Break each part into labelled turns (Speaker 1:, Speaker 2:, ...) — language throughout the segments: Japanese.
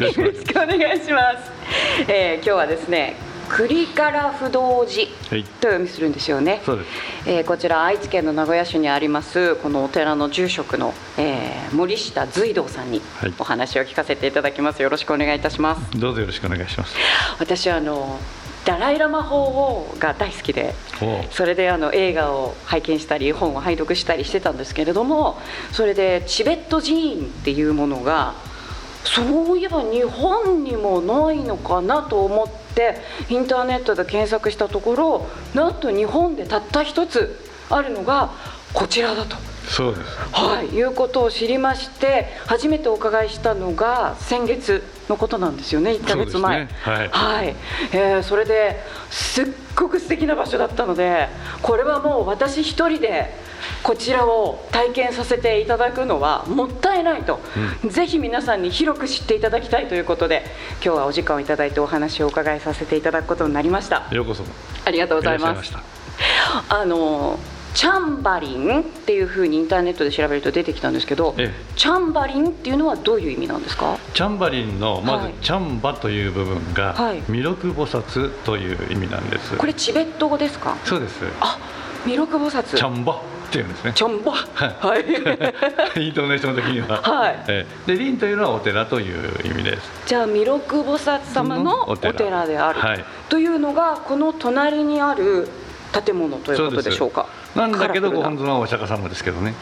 Speaker 1: よろしくお願いします。えー、今日はですね栗から不動寺と読みするんですよね、
Speaker 2: そうです、
Speaker 1: えー、こちら愛知県の名古屋市にありますこのお寺の住職の、えー、森下随道さんにお話を聞かせていただきます。よろしくお願いいたします。
Speaker 2: どうぞよろしくお願いします。
Speaker 1: 私あのダライ・ラマ法王が大好きでそれであの映画を拝見したり本を拝読したりしてたんですけれどもそれでチベット寺院っていうものがそういえば日本にもないのかなと思ってインターネットで検索したところなんと日本でたった一つあるのがこちらだと。
Speaker 2: そうです、
Speaker 1: はい、いうことを知りまして初めてお伺いしたのが先月のことなんですよね1か月前、
Speaker 2: ね、はい、
Speaker 1: はい、えー、それですっごく素敵な場所だったのでこれはもう私一人でこちらを体験させていただくのはもったいないと、うん、ぜひ皆さんに広く知っていただきたいということで今日はお時間をいただいてお話をお伺いさせていただくことになりました。
Speaker 2: ようこそ。
Speaker 1: ありがとうございます。あのチャンバリンっていうふうにインターネットで調べると出てきたんですけど、チャンバリンっていうのはどういう意味なんですか？
Speaker 2: チャンバリンのまず、チャンバという部分が、はい、弥勒菩薩という意味なんです
Speaker 1: これチベット語ですか？
Speaker 2: そうです
Speaker 1: あ弥勒菩薩
Speaker 2: チャンバっていうんですね。
Speaker 1: チャンバ。はい。
Speaker 2: イントネーション的には。
Speaker 1: はい。
Speaker 2: えで、林というのはお寺という意味です。
Speaker 1: じゃあ、弥勒菩薩様のお寺である。はい、というのが、この隣にある建物ということでしょうか？
Speaker 2: なんだけどご本尊はお釈迦様ですけどね。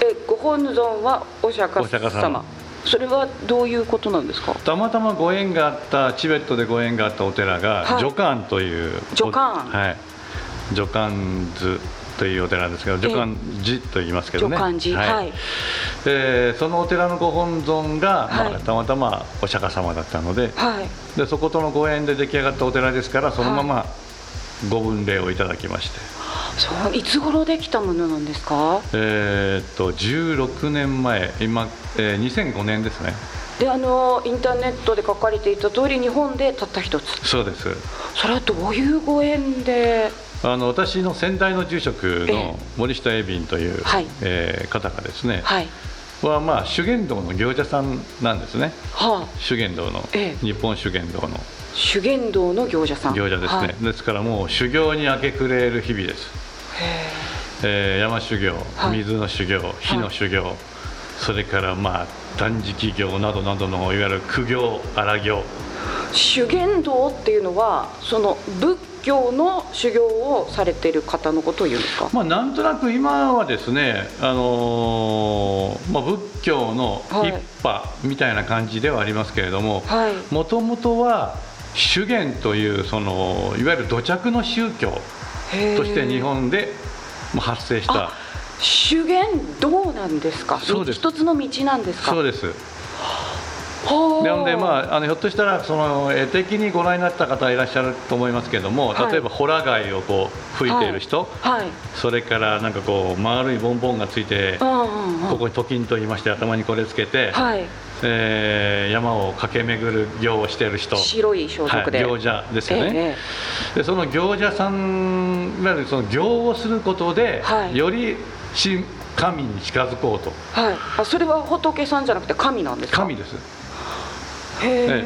Speaker 1: えご本尊はお釈迦様。それはどういうことなんですか？
Speaker 2: たまたまご縁があったチベットでご縁があったお寺が、はい、ジョカンという
Speaker 1: ジョカン。
Speaker 2: はい。ジョカンズというお寺ですけど、ジョカン寺と言いますけどね。
Speaker 1: ジョカン寺、はい。
Speaker 2: で、そのお寺のご本尊が、まあ、たまたまお釈迦様だったので、はい、でそことのご縁で出来上がったお寺ですから、そのままご分霊をいただきまして。
Speaker 1: そういつ頃できたものなんですか？
Speaker 2: えー、っと16年前今、えー、2005年ですね。
Speaker 1: であのインターネットで書かれていた通り日本でたった一つ。
Speaker 2: そうです。
Speaker 1: それはどういうご縁で？
Speaker 2: あの私の先代の住職の森下英敏という、はい、えー、方がですね、はい、はまあ修験道の行者さんなんですね、はあ、修験道の、ええ、日本修験道の
Speaker 1: 修験道の行者さん。
Speaker 2: 行者ですね、はい、ですからもう修行に明け暮れる日々です。えー、山修行、水の修行、火の修行、それからまあ断食業などなどのいわゆる苦行荒行。
Speaker 1: 修験道っていうのはその仏教の修行をされている方のことを言うんですか、
Speaker 2: まあ、なんとなく今はですね、あのー、まあ、仏教の一派みたいな感じではありますけれどももともとは修験というそのいわゆる土着の宗教として日本で発生した。
Speaker 1: 修験道なんですか？そうです。一つの道なんですか？
Speaker 2: そうですなので、まあ、あのひょっとしたらその絵的にご覧になった方いらっしゃると思いますけれども、はい、例えばホラ貝をこう吹いている人、はい。はい、それからなんかこう丸いボンボンがついて、ここにトキンと言いまして頭にこれつけて、えー、山を駆け巡る行をしている人。
Speaker 1: 白い装束で、
Speaker 2: 行者ですよね、ええ、でその行者さんいわゆるその行をすることで、より神に近づこうと、
Speaker 1: はい、あそれは仏さんじゃなくて神なんですか？
Speaker 2: 神です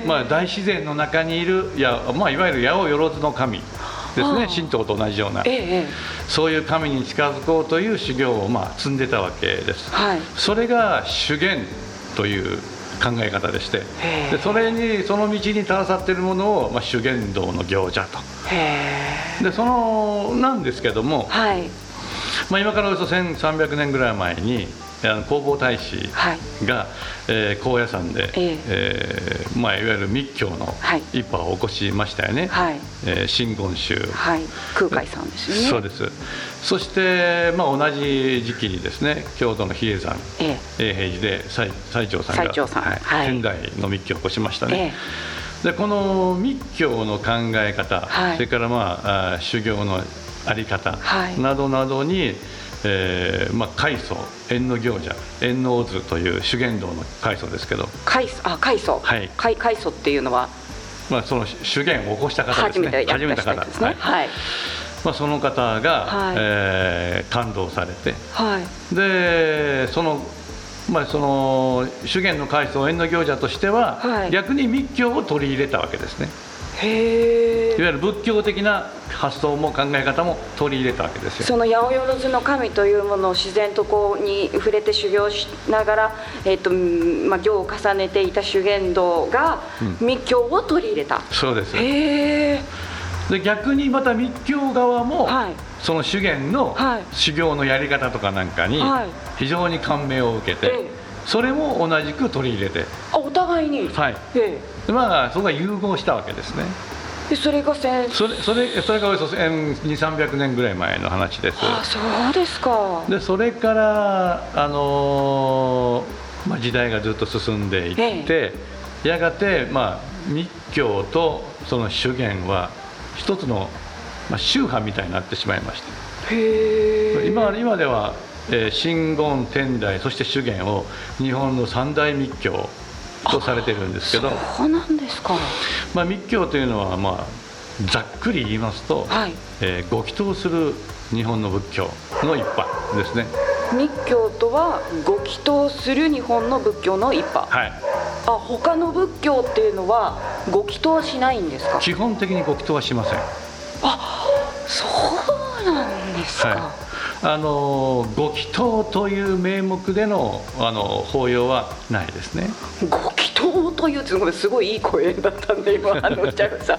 Speaker 2: まあ、大自然の中にいるや、まあ、いわゆる八百万の神ですね。神道と同じような、ええ、そういう神に近づこうという修行をまあ積んでたわけです、はい、それが修験という考え方でして。でそれにその道に垂らさっているものを、まあ、修験道の行者と。でそのなんですけども、はい、まあ、今からおよそ1300年ぐらい前にあの弘法大師が、はい、えー、高野山で、えー、えー、まあ、いわゆる密教の一派を起こしましたよね、はい。えー、真言宗、
Speaker 1: はい、空海さんですね。
Speaker 2: そうです。そして、まあ、同じ時期にですね京都の比叡山、えー、永平寺で最最澄さんが
Speaker 1: 最さん、はい
Speaker 2: はい、天台の密教を起こしましたね、えー、でこの密教の考え方、はい、それから、まあ、あ修行のあり方などなどに、えーまあ、開祖縁の行者縁の図という修験道の開祖ですけど。
Speaker 1: 開祖あ開祖はい。開開祖っていうのは？
Speaker 2: まあその修験を起こした方ですね。
Speaker 1: 始めた方ですね。はい、
Speaker 2: まあ、その方が、はい、えー、感動されて、はい、でそのまあ、その修験の開祖縁の行者としては、はい、逆に密教を取り入れたわけですね。
Speaker 1: へ
Speaker 2: いわゆる仏教的な発想も考え方も取り入れたわけですよ。
Speaker 1: その八百万の神というものを自然とこうに触れて修行しながら、えーとまあ、行を重ねていた修験道が密教を取り入れた、うん、
Speaker 2: そうです。
Speaker 1: へ
Speaker 2: で逆にまた密教側も、はい、その修験の修行のやり方とかなんかに非常に感銘を受けて、はい、それも同じく取り入れて。
Speaker 1: あお互いに？
Speaker 2: はい、ええ、まあそこが融合したわけですね。
Speaker 1: でそれが
Speaker 2: 千それそれそれがおよそ2300年ぐらい前の話です。
Speaker 1: あそうですか。
Speaker 2: でそれからあのー、まあ、時代がずっと進んでいって、ええ、やがて、まあ、密教とその修験は一つの、まあ、宗派みたいになってしまいました今今では、えー、真言天台そして修験を日本の三大密教とされてるんですけど。
Speaker 1: そうなんですか、
Speaker 2: まあ、密教というのは、まあ、ざっくり言いますと、はい。えー、ご祈祷する日本の仏教の一派ですね。
Speaker 1: 密教とはご祈祷する日本の仏教の一派。
Speaker 2: はい。
Speaker 1: あ他の仏教っていうのはご祈祷はしないんですか。
Speaker 2: 基本的にご祈祷はしません。
Speaker 1: あそうなんですか、はい
Speaker 2: あのご祈祷という名目でのあの法要はないですね。
Speaker 1: ご祈祷というすごいすごいいい声だったんで今 あのちゃさ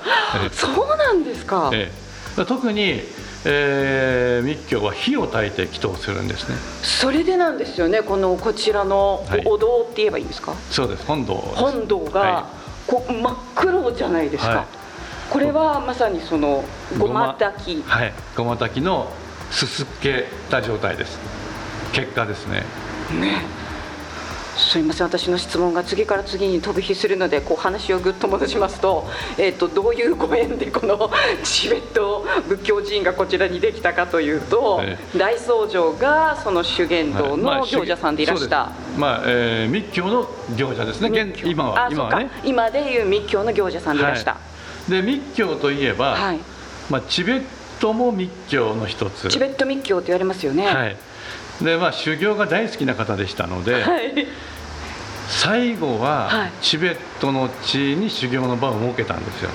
Speaker 1: そうなんですか。
Speaker 2: ええ、特に、えー、密教は火を焚いて祈祷するんですね。
Speaker 1: それでなんですよね。このこちらのお堂って言えばいいんですか？はい、
Speaker 2: そうです。本堂
Speaker 1: 本堂が、はい、こ真っ黒じゃないですか。はい、これはまさにそのごま炊き。
Speaker 2: はい。ごま炊きのすすけた状態です。結果ですね。
Speaker 1: ね。すみません。私の質問が次から次に飛び火するのでこう話をぐっと戻しますと,、えーと、どういうご縁でこのチベット仏教寺院がこちらにできたかというと、えー、大僧正がその修験道の行者さんでいらした、はい
Speaker 2: まあ、まあ、えー、密教の行者ですね。今は今は、ね、
Speaker 1: 今でいう密教の行者さんでいらした、は
Speaker 2: い、で密教といえば、はい。まあ、チベットも密教の一つ。
Speaker 1: チベット密教と言われますよね。
Speaker 2: はい。でまあ修行が大好きな方でしたので、はい、最後はチベットの地に修行の場を設けたんですよ。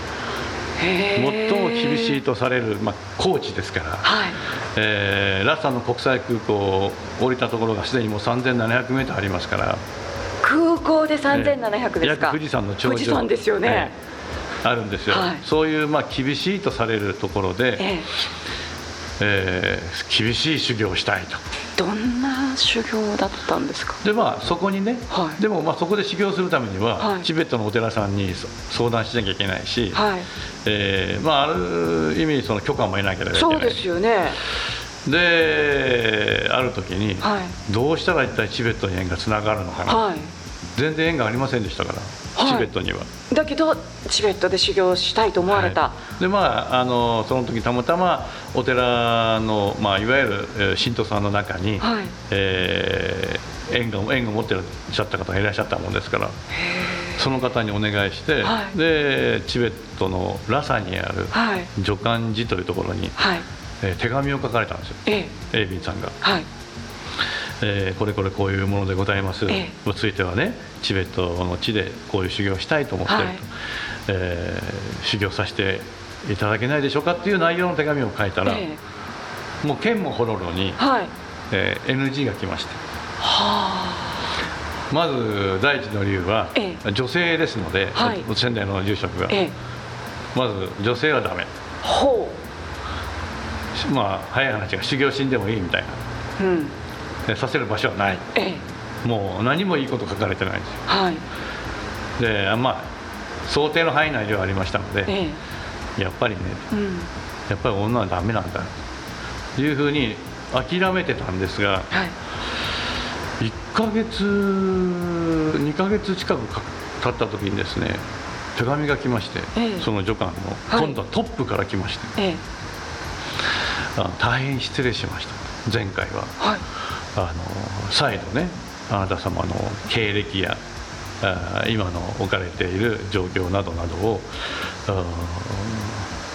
Speaker 2: 最も厳しいとされる、まあ、高地ですから、はい、えー、ラッサの国際空港を降りたところがすでにもう3700メートルありますから。
Speaker 1: 空港で3700ですか、
Speaker 2: 富士山の頂上。
Speaker 1: 富士山ですよね、
Speaker 2: えーあるんですよ、はい、そういうまあ厳しいとされるところで、ええ。えー、厳しい修行をしたい
Speaker 1: と。どんな修行だったんですか？
Speaker 2: でまあそこにね、はい、でもまあそこで修行するためには、はい、チベットのお寺さんに相談しなきゃいけないし、はい、えー、まあ、ある意味その許可も得なきゃいけない。
Speaker 1: そうですよね。
Speaker 2: である時に、はい、どうしたら一体チベットに縁がつながるのかな、はい、全然縁がありませんでしたからチベットには、
Speaker 1: だけどチベットで修行したいと思われた、は
Speaker 2: い、でまああのその時たまたまお寺の、まあ、いわゆる、えー、信徒さんの中に、はい。えー、縁が縁が持ってらっしゃった方がいらっしゃったもんですからその方にお願いして、はい、でチベットのラサにある助監寺というところに、はい。えー、手紙を書かれたんですよ、え。エイビンさんが。はいえー、これこれこういうものでございます。についてはねチベットの地でこういう修行をしたいと思ってると、はい、えー、修行させていただけないでしょうかっていう内容の手紙を書いたら、えー、もう剣もほろろに、はい。えー、NG が来ました。はまず第一の理由は、ええ、女性ですので、はい、仙台の住職が、え、まず女性はダメ。ほう。まあ早い話が修行死んでもいいみたいな、うん、させる場所はない、ええ、もう何もいいこと書かれてないんですよ、はい、でまあ想定の範囲内ではありましたので、ええ、やっぱりね、うん、やっぱり女はダメなんだというふうに諦めてたんですが、はい、1か月2か月近く経った時にですね手紙が来まして、ええ、その助監の、はい、今度はトップから来まして、ええ、大変失礼しました。前回は、はい、あの再度ねあなた様の経歴や今の置かれている状況などなどを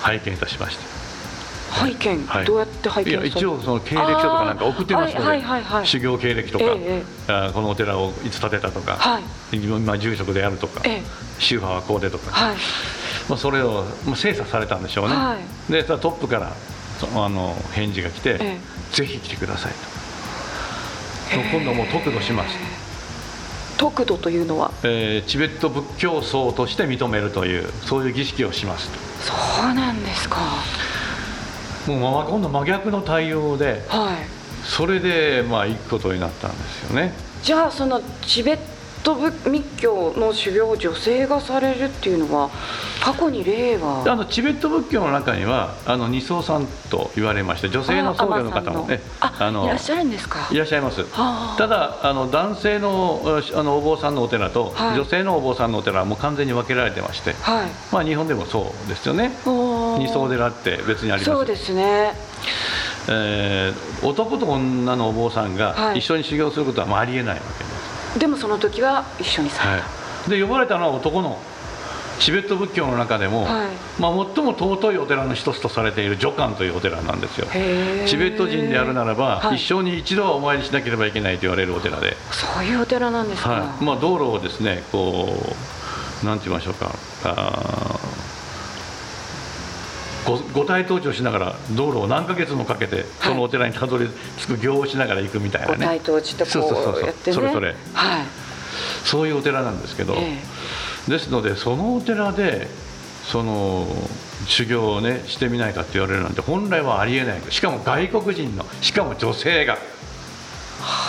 Speaker 2: 拝見いたしまして。
Speaker 1: 拝見、はい、どうやって拝見いや
Speaker 2: 一応その経歴書とかなんか送ってますので、はい。はい。はい、修行経歴とか、えー、このお寺をいつ建てたとか、はい、今住職であるとか、えー、宗派はこうでとか、はい。まあ、それを、まあ、精査されたんでしょうね、はい、でトップからあの返事が来て、えー、ぜひ来てくださいと今度もう得度します
Speaker 1: 得度というのは、
Speaker 2: えー、チベット仏教僧として認めるというそういう儀式をします
Speaker 1: そうなんですか。
Speaker 2: もう今度真逆の対応で、はい、それでまあ行くことになったんですよね。
Speaker 1: じゃあそのチベット密教の修行を女性がされるっていうのは過去に例は。
Speaker 2: あのチベット仏教の中にはあの二層さんと言われまして女性の僧侶の方もね
Speaker 1: あのいらっしゃるんですか。
Speaker 2: いらっしゃいます。ただあの男性のあのお坊さんのお寺と、はい、女性のお坊さんのお寺はもう完全に分けられてまして、はい、まあ日本でもそうですよね。二層寺って別にあります。
Speaker 1: そうですね。
Speaker 2: えー、男と女のお坊さんが一緒に修行することはまあありえないわけで。す、
Speaker 1: でもその時は一緒にされた、は
Speaker 2: い、で呼ばれたのは男のチベット仏教の中でも、はい、まあ、最も尊いお寺の一つとされている女観というお寺なんですよ。チベット人であるならば、はい、一生に一度はお参りしなければいけないと言われるお寺で。
Speaker 1: そういうお寺なんですか、
Speaker 2: はい。まあ、道路をですねこうなんて言いましょうか。あ五体統治をしながら道路を何ヶ月もかけてそのお寺にたどり着く行をしながら行くみたいなね、
Speaker 1: はい、統治ってこうやってね。
Speaker 2: それそれ、はい、そういうお寺なんですけど、ええ、ですのでそのお寺でその修行をねしてみないかって言われるなんて本来はありえない。しかも外国人のしかも女性が。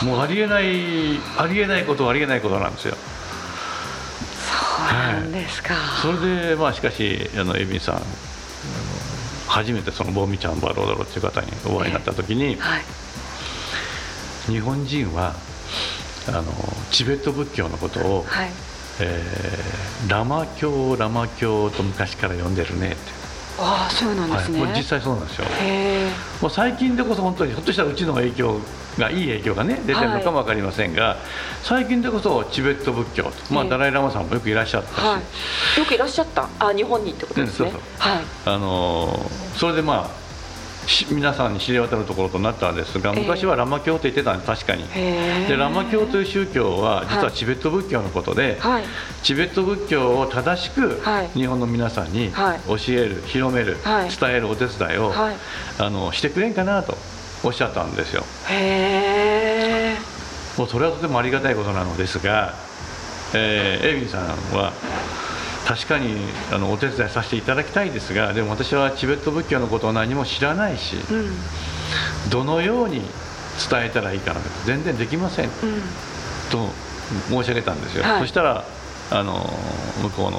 Speaker 2: もうありえないありえないことはありえないことなんですよ。
Speaker 1: そうなんですか、
Speaker 2: はい、それでまあしかしあのエさん初めてそのボーミちゃんバロードロっていう方にお会いになった時に、はい、日本人はあのチベット仏教のことを、はい。えー、ラマ教ラマ教と昔から呼んでるねって
Speaker 1: ああそうなんですね、
Speaker 2: はい、実際そうなんですよ。もう最近でこそ本当にひょっとしたらうちの影響がいい影響がね出てるのかも分かりませんが、はい、最近でこそチベット仏教と、まあ、ダライ・ラマさんもよくいらっしゃったし、は
Speaker 1: い、よくいらっしゃった。あ日本にってことですね、そうそう。はい。
Speaker 2: あのそれでまあ皆さんに知れ渡るところとなったんですが昔はラマ教と言ってたんです確かに。でラマ教という宗教は実はチベット仏教のことで、はい、チベット仏教を正しく日本の皆さんに教える広める、伝えるお手伝いを、あのしてくれんかなとおっしゃったんですよ。へえ。もうそれはとてもありがたいことなのですが、えー、エイビンさんは確かにあのお手伝いさせていただきたいですがでも私はチベット仏教のことを何も知らないし、うん、どのように伝えたらいいかなんて全然できません、うん、と申し上げたんですよ、はい、そしたらあの向こうの、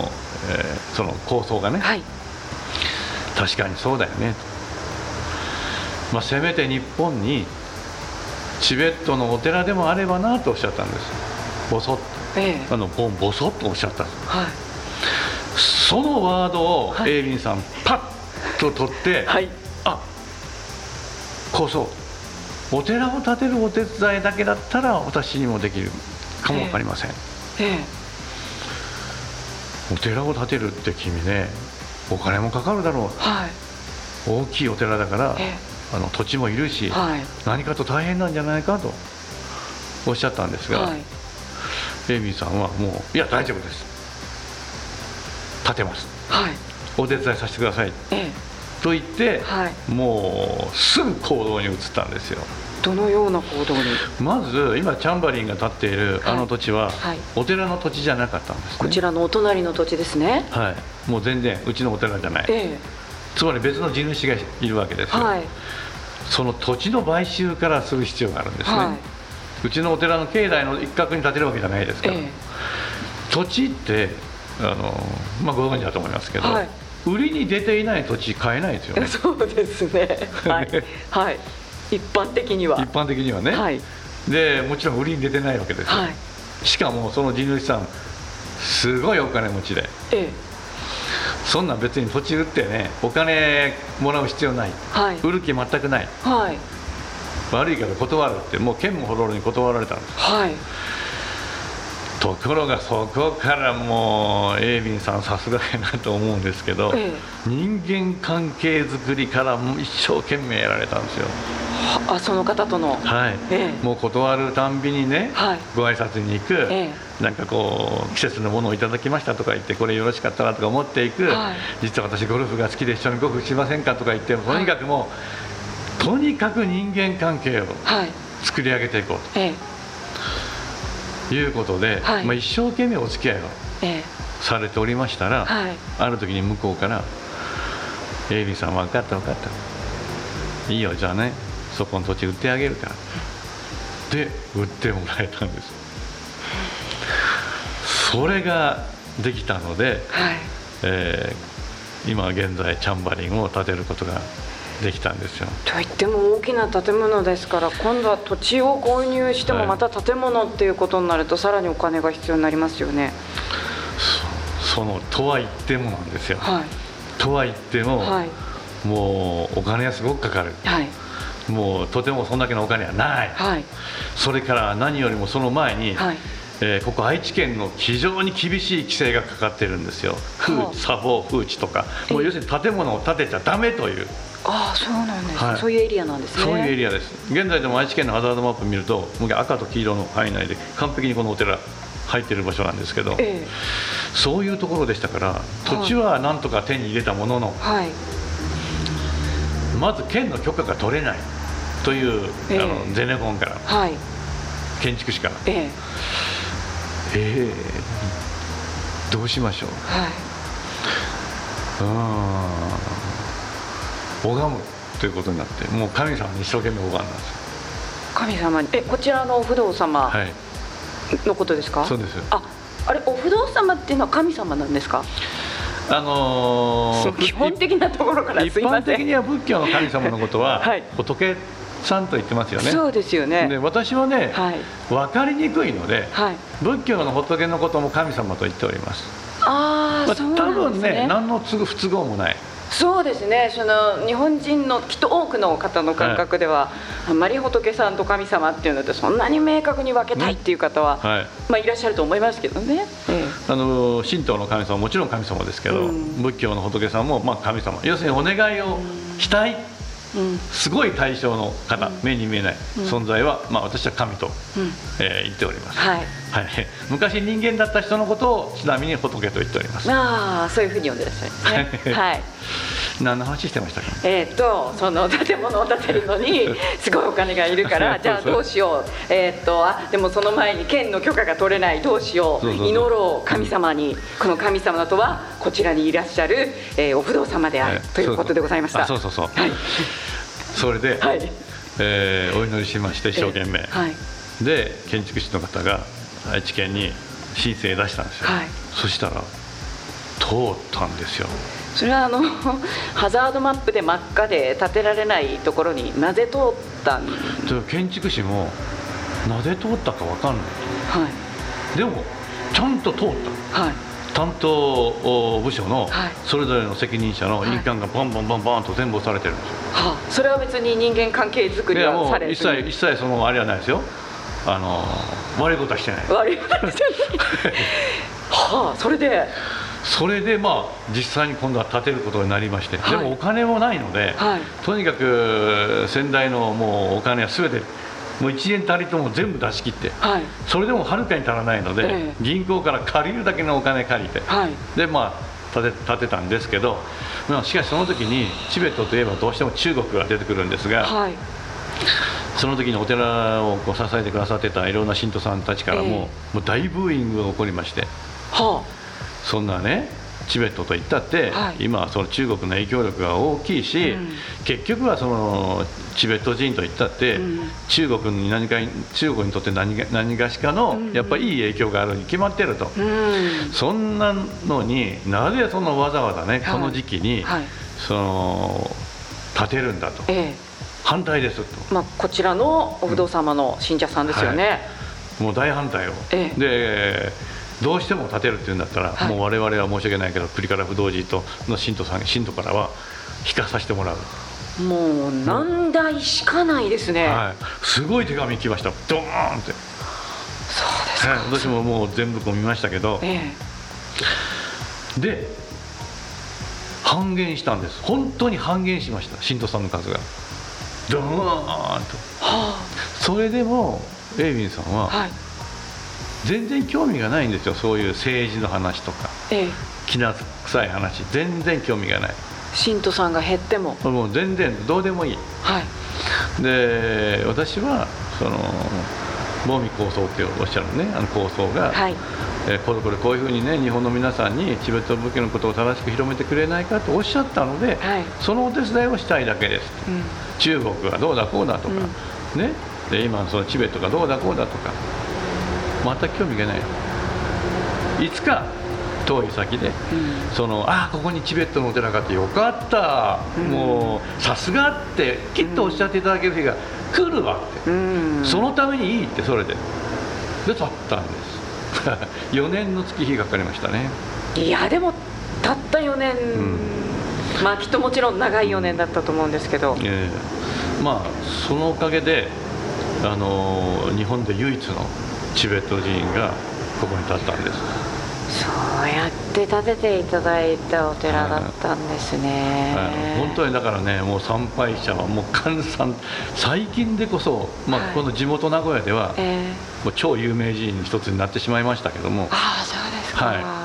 Speaker 2: えー、その構想がね、はい、確かにそうだよね。と、まあ、せめて日本にチベットのお寺でもあればなとおっしゃったんです。ボソッと、ええ、あのボソッとおっしゃったんです、はいそのワードをエイリンさん、パッと取って、はい、あこうそう。お寺を建てるお手伝いだけだったら私にもできるかも分かりません、ええ。お寺を建てるって君ねお金もかかるだろう、はい、大きいお寺だから、えあの土地もいるし、はい、何かと大変なんじゃないかとおっしゃったんですが、はい、エイミーさんはもういや大丈夫です立てます、はい、お手伝いさせてください、ええ、と言って、はい、もうすぐ行動に移ったんですよ。
Speaker 1: どのような行動に？
Speaker 2: まず今チャンバリンが立っているあの土地は、はい、お寺の土地じゃなかったんです、ね、
Speaker 1: こちらのお隣の土地ですね。
Speaker 2: はい。もう全然うちのお寺じゃない、ええ、つまり別の地主がいるわけですよ、はい、その土地の買収からする必要があるんですね、はい、うちのお寺の境内の一角に建てるわけじゃないですから、え、土地ってあの、まあ、ご存知だと思いますけど、はい、売りに出ていない土地買えないですよね。
Speaker 1: そうですね、はい、はい、一般的には。
Speaker 2: 一般的にはね、はい、でもちろん売りに出てないわけですよ、はい、しかもその地主さんすごいお金持ちで、ええ、そんなん別に土地売ってねお金もらう必要ない、はい、売る気全くない、はい、悪いから断るってもう剣もほどろに断られたんです、はい、ところがそこからもうエイビンさんさすがやなと思うんですけど、ええ、人間関係づくりから一生懸命やられたんですよ。
Speaker 1: あその方との。
Speaker 2: はい、ええ、もう断るたんびにね、はい、ご挨拶に行く、ええ、なんかこう季節のものをいただきましたとか言ってこれよろしかったらとか思っていく、はい、実は私ゴルフが好きで一緒にゴルフしませんかとか言ってとにかくもう、はい、とにかく人間関係を作り上げていこうと。ええいうことで、はい、まあ、一生懸命お付き合いをされておりましたら、はい、ある時に向こうから「エイビーさん分かった分かった。いいよじゃあねそこの土地売ってあげるから」で売ってもらえたんです。それができたので、はい、えー、今現在チャンバリンを建てることができたんですよ。
Speaker 1: といっても大きな建物ですから今度は土地を購入してもまた建物っていうことになるとさらにお金が必要になりますよね。
Speaker 2: そのとは言ってもなんですよ。はい、とは言っても、はい、もうお金はすごくかかる。はいもうとてもそんだけのお金はない、はい、それから何よりもその前に、はい、えー、ここ愛知県の非常に厳しい規制がかかってるんですよ、風砂防風地とか、もう要するに建物を建てちゃだめという。
Speaker 1: ああそうなんです、はい、そういうエリアなんですね。
Speaker 2: そういうエリアです。現在でも愛知県のハザードマップ見ると赤と黄色の範囲内で完璧にこのお寺入ってる場所なんですけど、ええ、そういうところでしたから土地はなんとか手に入れたものの、はい、まず県の許可が取れない。という、え、あのゼネコンから、はい、建築士から。ええ。ー、どうしましょう、はい、うん拝むということになってもう神様に一生懸命拝んだんです
Speaker 1: 神様に？えこちらのお不動様のことですか、
Speaker 2: はい、そうです。
Speaker 1: ああれお不動様っていうのは神様なんですか？
Speaker 2: あの
Speaker 1: ー、基本的なところから
Speaker 2: 一般的には仏教の神様のことは、はい、仏さんと言ってますよね。
Speaker 1: そうですよね。
Speaker 2: で私はね、はい、分かりにくいので、はい、仏教の仏のことも神様と言っております
Speaker 1: あ、あ、そう
Speaker 2: なんですね。多分ね何の不都合もない。
Speaker 1: そうですね。その日本人のきっと多くの方の感覚では、はい、あんまり仏さんと神様っていうのでそんなに明確に分けたいっていう方は、はい。まあ、いらっしゃると思いますけどね、え
Speaker 2: え、あの神道の神様はもちろん神様ですけど、うん、仏教の仏さんもまあ神様。要するにお願いをしたいすごい対象の方、目に見えない存在は、まあ、私は神と、えー、言っております、はい。はい、昔人間だった人のことをちなみに仏と言っております。
Speaker 1: ああそういうふうに呼んでらっしゃるんですね。はい
Speaker 2: 何の話してましたか、
Speaker 1: えっ、とその建物を建てるのに すごいお金がいるからじゃあどうしよう。えっ、とあでもその前に県の許可が取れないどうしよう。祈ろう神様に。この神様とはこちらにいらっしゃる、えー、お不動様である、ということでございました。
Speaker 2: そう。そうそう、はい、それで、はい、えー、お祈りしまして一生懸命、はい、で建築士の方が愛知県に申請出したんですよ、はい、そしたら通ったんですよ
Speaker 1: それはあの ハザードマップで真っ赤で建てられないところになぜ通ったん？
Speaker 2: 建築士もなぜ通ったか分かんない、はい、でもちゃんと通った、はい、担当部署のそれぞれの責任者の印鑑がバンバンバンバンと全部押されてるんですよ、
Speaker 1: はあ、それは別に人間関係作りはされ
Speaker 2: 一切一切そのあれはないですよ。あの悪いことはしてない。
Speaker 1: 悪いことはしてない。はあそれで？
Speaker 2: それでまあ実際に今度は建てることになりまして、はい、でもお金もないので、はい、とにかく先代のもうお金は全てもう1円たりとも全部出し切って、はい、それでもはるかに足らないので、えー、銀行から借りるだけのお金借りて、でまあ建て建てたんですけど、まあ、しかしその時にチベットといえばどうしても中国が出てくるんですが、はい、その時にお寺をこう支えてくださってたいろんな信徒さんたちからもえー、もう大ブーイングが起こりまして、はあ、そんなねチベットといったって、はい、今はその中国の影響力が大きいし、うん、結局はそのチベット人といったって、うん、中国に何か中国にとって何何がしかの、やっぱりいい影響があるに決まってると、うん、そんなのになぜそのわざわざね、この時期に、はい、その建てるんだと、ええ、反対ですと、
Speaker 1: まあ、こちらのお不動様の信者さんですよね、はい、
Speaker 2: もう大反対を、ええ、でどうしても建てるっていうんだったら、はい、もう我々は申し訳ないけどプリカラ不動寺との信徒さん信徒からは引かさせてもらう。
Speaker 1: もう何台しかないですね、は
Speaker 2: い、すごい手紙来ました。ドーンって。
Speaker 1: そうですか、はい、
Speaker 2: 私ももう全部見ましたけど、ええ、で半減したんです。本当に半減しました。信徒さんの数が。ドーンと、はあ、それでもエイビンさんは、はい、全然興味がないんですよそういう政治の話とか、ええ、きな臭い話。全然興味がない。
Speaker 1: 信徒さんが減っても。
Speaker 2: もう全然どうでもいい、はい、で私はそのモーミ構想っておっしゃるねあの構想が、はい。えー、これこれこういうふうにね日本の皆さんにチベット武器のことを正しく広めてくれないかとおっしゃったので、はい、そのお手伝いをしたいだけです、うん、中国がどうだこうだとか、うん、ね。で今そのチベットがどうだこうだとか全く興味がない。いつか遠い先で、うん、そのああここにチベットのお寺があってよかった、うん、もうさすがってきっとおっしゃっていただける日が来るわって、うん、そのためにいいってそれで。で立ったんです。4年の月日がかかりましたね。
Speaker 1: いやでもたった4年、まあきっともちろん長い4年だったと思うんですけど、え
Speaker 2: ー、まあそのおかげであの日本で唯一のチベット寺院がここに建ったんです。
Speaker 1: そうやって建てていただいたお寺だったんですね、
Speaker 2: はい。はい、本当にだからねもう参拝者はもう閑散最近でこそ、まあ、この地元名古屋では、もう超有名寺院の一つになってしまいましたけども。
Speaker 1: ああそうですか、はい